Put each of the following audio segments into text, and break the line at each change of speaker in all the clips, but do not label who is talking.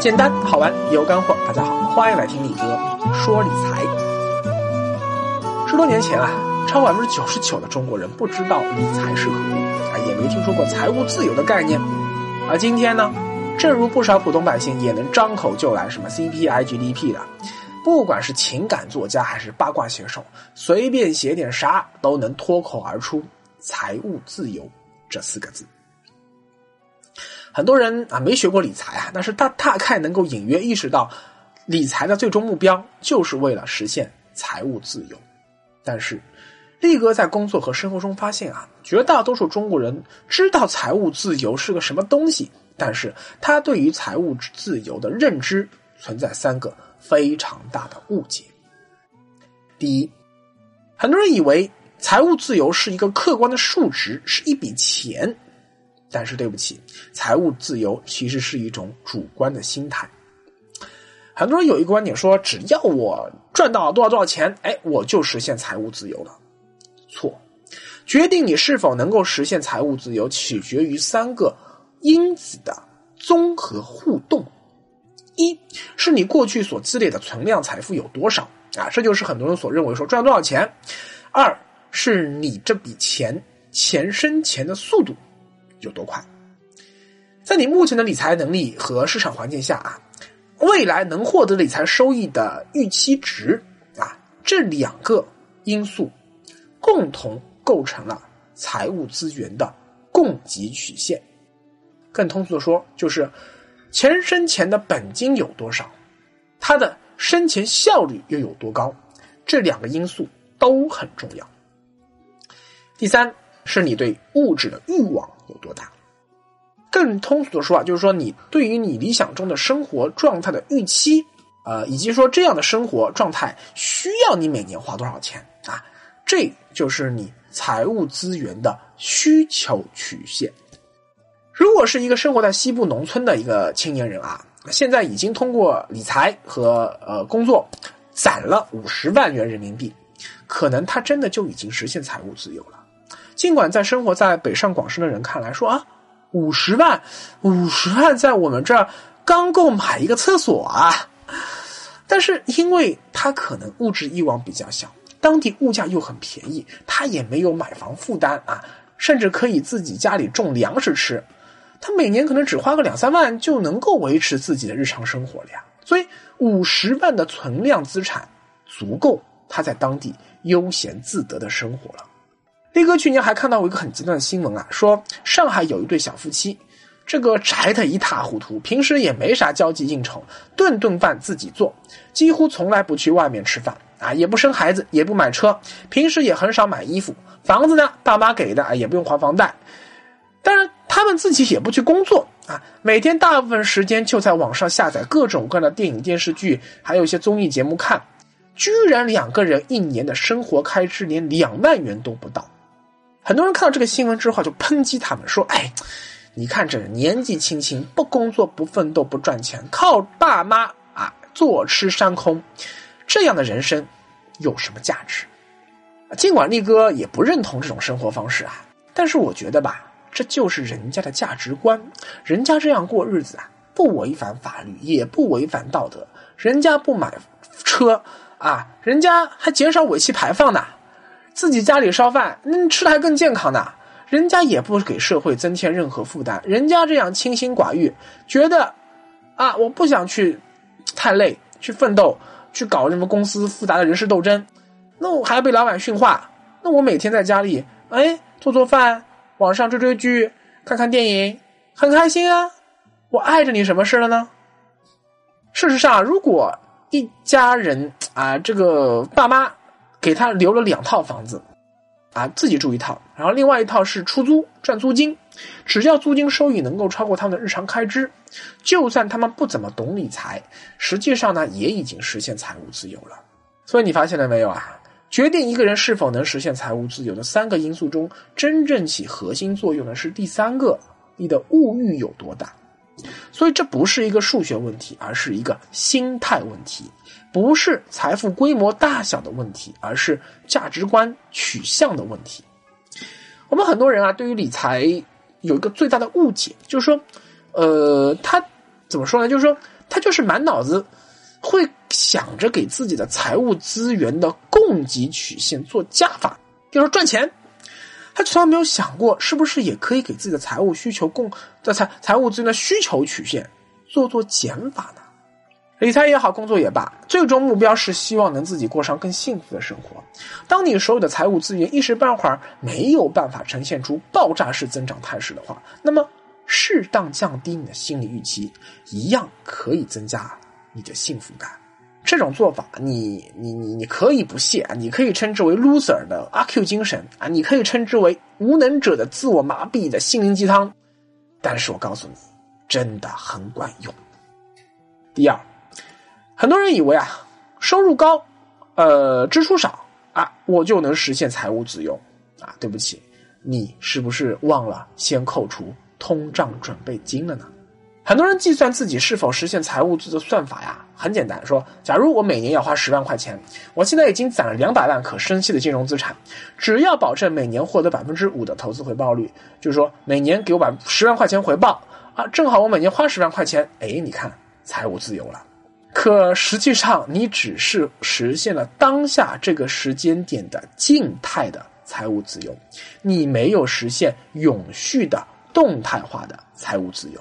简单好玩有干货。大家好，欢迎来听李哥说理财。十多年前啊，超过百分之九十九的中国人不知道理财是何物啊，也没听说过财务自由的概念。而今天呢，正如不少普通百姓也能张口就来什么 CPI、GDP 的，不管是情感作家还是八卦写手，随便写点啥都能脱口而出“财务自由”这四个字。很多人啊没学过理财啊，但是他大概能够隐约意识到，理财的最终目标就是为了实现财务自由。但是，力哥在工作和生活中发现啊，绝大多数中国人知道财务自由是个什么东西，但是他对于财务自由的认知存在三个非常大的误解。第一，很多人以为财务自由是一个客观的数值，是一笔钱。但是对不起，财务自由其实是一种主观的心态。很多人有一个观点说，只要我赚到多少多少钱，哎，我就实现财务自由了。错，决定你是否能够实现财务自由，取决于三个因子的综合互动。一是你过去所积累的存量财富有多少啊，这就是很多人所认为说赚多少钱。二是你这笔钱钱生钱的速度。有多快？在你目前的理财能力和市场环境下啊，未来能获得理财收益的预期值啊，这两个因素共同构成了财务资源的供给曲线。更通俗的说，就是钱生钱的本金有多少，它的生钱效率又有多高，这两个因素都很重要。第三。是你对物质的欲望有多大？更通俗的说啊，就是说你对于你理想中的生活状态的预期，呃，以及说这样的生活状态需要你每年花多少钱啊？这就是你财务资源的需求曲线。如果是一个生活在西部农村的一个青年人啊，现在已经通过理财和呃工作攒了五十万元人民币，可能他真的就已经实现财务自由了。尽管在生活在北上广深的人看来说啊，五十万，五十万在我们这儿刚够买一个厕所啊，但是因为他可能物质欲望比较小，当地物价又很便宜，他也没有买房负担啊，甚至可以自己家里种粮食吃，他每年可能只花个两三万就能够维持自己的日常生活了呀。所以五十万的存量资产足够他在当地悠闲自得的生活了。飞哥去年还看到过一个很极端的新闻啊，说上海有一对小夫妻，这个宅的一塌糊涂，平时也没啥交际应酬，顿顿饭自己做，几乎从来不去外面吃饭啊，也不生孩子，也不买车，平时也很少买衣服，房子呢爸妈给的啊，也不用还房贷，当然他们自己也不去工作啊，每天大部分时间就在网上下载各种各样的电影电视剧，还有一些综艺节目看，居然两个人一年的生活开支连两万元都不到。很多人看到这个新闻之后就抨击他们说：“哎，你看这年纪轻轻不工作不奋斗不赚钱，靠爸妈啊坐吃山空，这样的人生有什么价值？”尽管力哥也不认同这种生活方式啊，但是我觉得吧，这就是人家的价值观，人家这样过日子啊，不违反法律，也不违反道德，人家不买车啊，人家还减少尾气排放呢。自己家里烧饭，嗯，吃的还更健康呢。人家也不给社会增添任何负担，人家这样清心寡欲，觉得啊，我不想去太累，去奋斗，去搞什么公司复杂的人事斗争，那我还要被老板训话。那我每天在家里，哎，做做饭，网上追追剧，看看电影，很开心啊。我碍着你什么事了呢？事实上，如果一家人啊，这个爸妈。给他留了两套房子，啊，自己住一套，然后另外一套是出租赚租金，只要租金收益能够超过他们的日常开支，就算他们不怎么懂理财，实际上呢也已经实现财务自由了。所以你发现了没有啊？决定一个人是否能实现财务自由的三个因素中，真正起核心作用的是第三个：你的物欲有多大。所以这不是一个数学问题，而是一个心态问题。不是财富规模大小的问题，而是价值观取向的问题。我们很多人啊，对于理财有一个最大的误解，就是说，呃，他怎么说呢？就是说他就是满脑子会想着给自己的财务资源的供给曲线做加法，就是赚钱。他从来没有想过，是不是也可以给自己的财务需求供的财财务资源的需求曲线做做减法呢？理财也好，工作也罢，最终目标是希望能自己过上更幸福的生活。当你所有的财务资源一时半会儿没有办法呈现出爆炸式增长态势的话，那么适当降低你的心理预期，一样可以增加你的幸福感。这种做法，你你你你可以不屑啊，你可以称之为 loser 的阿 Q 精神啊，你可以称之为无能者的自我麻痹的心灵鸡汤，但是我告诉你，真的很管用。第二，很多人以为啊，收入高，呃，支出少啊，我就能实现财务自由啊。对不起，你是不是忘了先扣除通胀准备金了呢？很多人计算自己是否实现财务自由的算法呀，很简单，说，假如我每年要花十万块钱，我现在已经攒了两百万可生息的金融资产，只要保证每年获得百分之五的投资回报率，就是说每年给我百十万块钱回报啊，正好我每年花十万块钱，哎，你看财务自由了。可实际上，你只是实现了当下这个时间点的静态的财务自由，你没有实现永续的动态化的财务自由。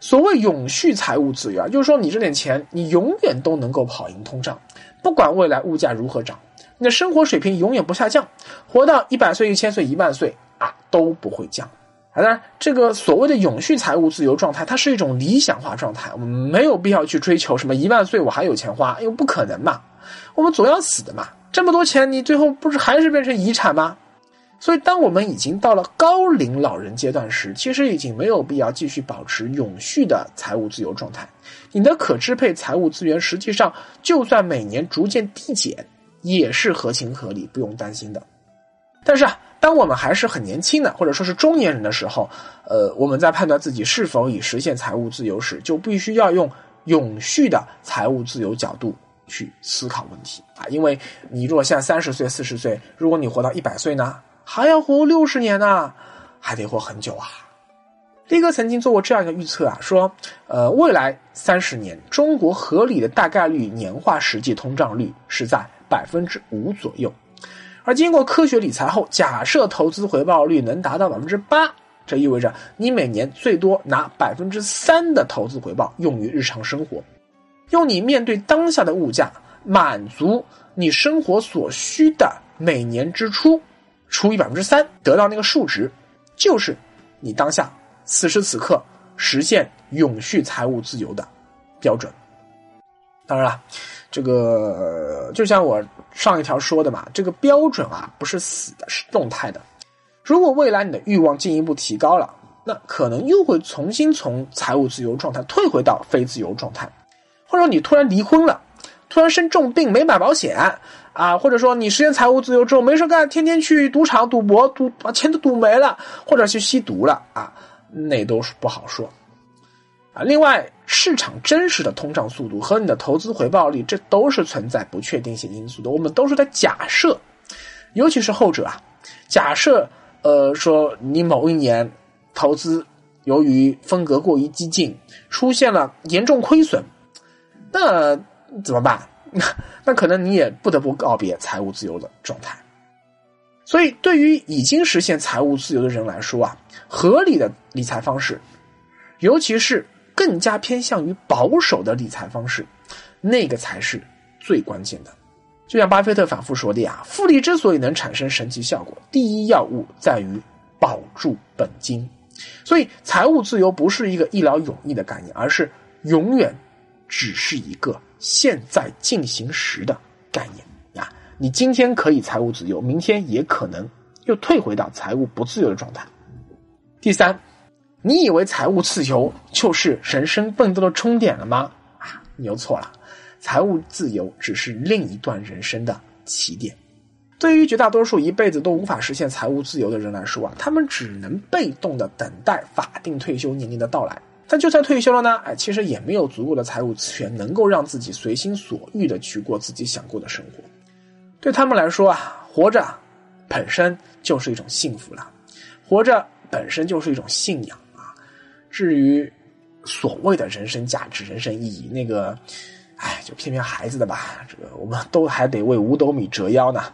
所谓永续财务自由啊，就是说你这点钱，你永远都能够跑赢通胀，不管未来物价如何涨，你的生活水平永远不下降，活到一百岁、一千岁、一万岁啊都不会降。当然，这个所谓的永续财务自由状态，它是一种理想化状态，我们没有必要去追求什么一万岁我还有钱花，因为不可能嘛，我们总要死的嘛，这么多钱你最后不是还是变成遗产吗？所以，当我们已经到了高龄老人阶段时，其实已经没有必要继续保持永续的财务自由状态。你的可支配财务资源，实际上就算每年逐渐递减，也是合情合理，不用担心的。但是啊，当我们还是很年轻的，或者说是中年人的时候，呃，我们在判断自己是否已实现财务自由时，就必须要用永续的财务自由角度去思考问题啊。因为你如果现在三十岁、四十岁，如果你活到一百岁呢？还要活六十年呢，还得活很久啊！力哥曾经做过这样一个预测啊，说，呃，未来三十年，中国合理的大概率年化实际通胀率是在百分之五左右，而经过科学理财后，假设投资回报率能达到百分之八，这意味着你每年最多拿百分之三的投资回报用于日常生活，用你面对当下的物价，满足你生活所需的每年支出。除以百分之三，得到那个数值，就是你当下此时此刻实现永续财务自由的标准。当然了，这个就像我上一条说的嘛，这个标准啊不是死的，是动态的。如果未来你的欲望进一步提高了，那可能又会重新从财务自由状态退回到非自由状态，或者你突然离婚了，突然生重病没买保险。啊，或者说你实现财务自由之后没事干，天天去赌场赌博，赌把钱都赌没了，或者去吸毒了啊，那都是不好说。另外，市场真实的通胀速度和你的投资回报率，这都是存在不确定性因素的。我们都是在假设，尤其是后者啊，假设呃说你某一年投资由于风格过于激进，出现了严重亏损，那怎么办？那那可能你也不得不告别财务自由的状态，所以对于已经实现财务自由的人来说啊，合理的理财方式，尤其是更加偏向于保守的理财方式，那个才是最关键的。就像巴菲特反复说的呀，复利之所以能产生神奇效果，第一要务在于保住本金。所以，财务自由不是一个一劳永逸的概念，而是永远只是一个。现在进行时的概念啊，你今天可以财务自由，明天也可能又退回到财务不自由的状态。第三，你以为财务自由就是人生奋斗的终点了吗？啊，你又错了，财务自由只是另一段人生的起点。对于绝大多数一辈子都无法实现财务自由的人来说啊，他们只能被动的等待法定退休年龄的到来。但就算退休了呢？哎，其实也没有足够的财务资源，能够让自己随心所欲的去过自己想过的生活。对他们来说啊，活着本身就是一种幸福了，活着本身就是一种信仰。至于所谓的人生价值、人生意义，那个，哎，就骗骗孩子的吧。这个我们都还得为五斗米折腰呢。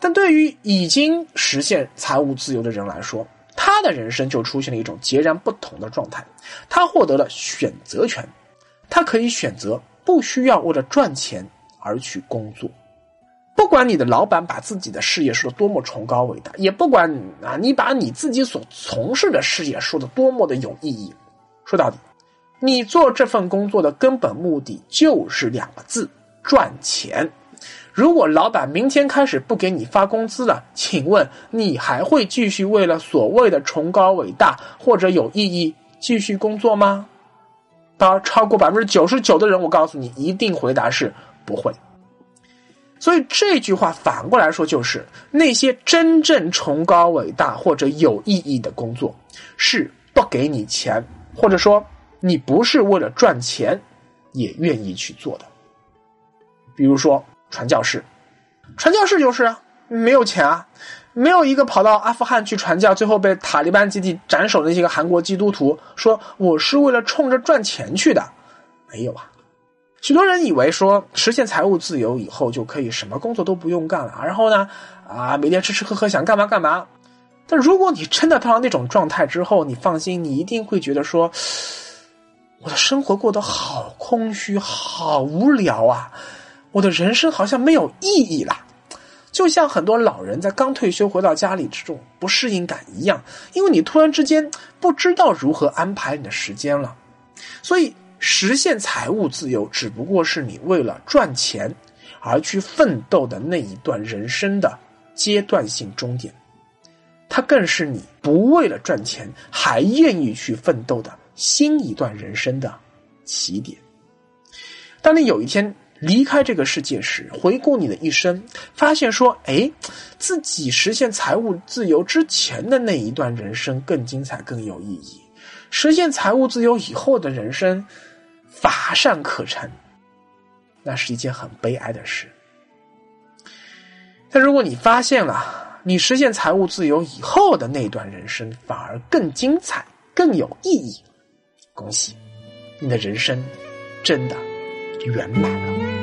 但对于已经实现财务自由的人来说，他的人生就出现了一种截然不同的状态。他获得了选择权，他可以选择不需要为了赚钱而去工作。不管你的老板把自己的事业说的多么崇高伟大，也不管啊你把你自己所从事的事业说的多么的有意义，说到底，你做这份工作的根本目的就是两个字：赚钱。如果老板明天开始不给你发工资了，请问你还会继续为了所谓的崇高伟大或者有意义继续工作吗？当然，超过百分之九十九的人，我告诉你，一定回答是不会。所以这句话反过来说，就是那些真正崇高伟大或者有意义的工作，是不给你钱，或者说你不是为了赚钱也愿意去做的。比如说。传教士，传教士就是啊没有钱啊，没有一个跑到阿富汗去传教，最后被塔利班集体斩首的那些个韩国基督徒说我是为了冲着赚钱去的，没有啊。许多人以为说实现财务自由以后就可以什么工作都不用干了，然后呢啊每天吃吃喝喝想干嘛干嘛。但如果你真的到了那种状态之后，你放心，你一定会觉得说我的生活过得好空虚，好无聊啊。我的人生好像没有意义了，就像很多老人在刚退休回到家里这种不适应感一样，因为你突然之间不知道如何安排你的时间了。所以，实现财务自由只不过是你为了赚钱而去奋斗的那一段人生的阶段性终点，它更是你不为了赚钱还愿意去奋斗的新一段人生的起点。当你有一天。离开这个世界时，回顾你的一生，发现说：“哎，自己实现财务自由之前的那一段人生更精彩、更有意义；实现财务自由以后的人生乏善可陈，那是一件很悲哀的事。但如果你发现了你实现财务自由以后的那段人生反而更精彩、更有意义，恭喜，你的人生真的圆满了。”